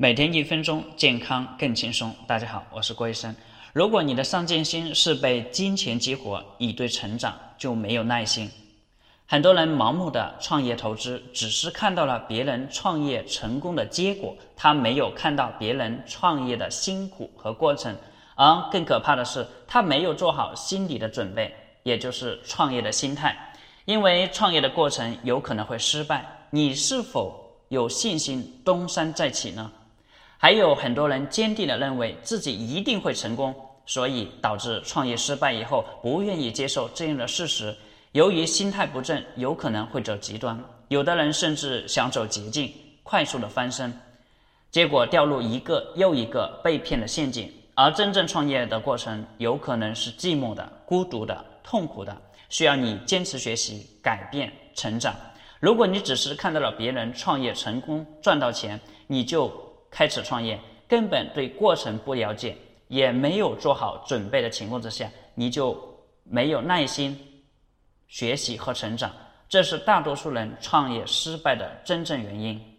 每天一分钟，健康更轻松。大家好，我是郭医生。如果你的上进心是被金钱激活，你对成长就没有耐心。很多人盲目的创业投资，只是看到了别人创业成功的结果，他没有看到别人创业的辛苦和过程。而更可怕的是，他没有做好心理的准备，也就是创业的心态。因为创业的过程有可能会失败，你是否有信心东山再起呢？还有很多人坚定地认为自己一定会成功，所以导致创业失败以后不愿意接受这样的事实。由于心态不正，有可能会走极端。有的人甚至想走捷径，快速的翻身，结果掉入一个又一个被骗的陷阱。而真正创业的过程，有可能是寂寞的、孤独的、痛苦的，需要你坚持学习、改变、成长。如果你只是看到了别人创业成功、赚到钱，你就。开始创业，根本对过程不了解，也没有做好准备的情况之下，你就没有耐心学习和成长，这是大多数人创业失败的真正原因。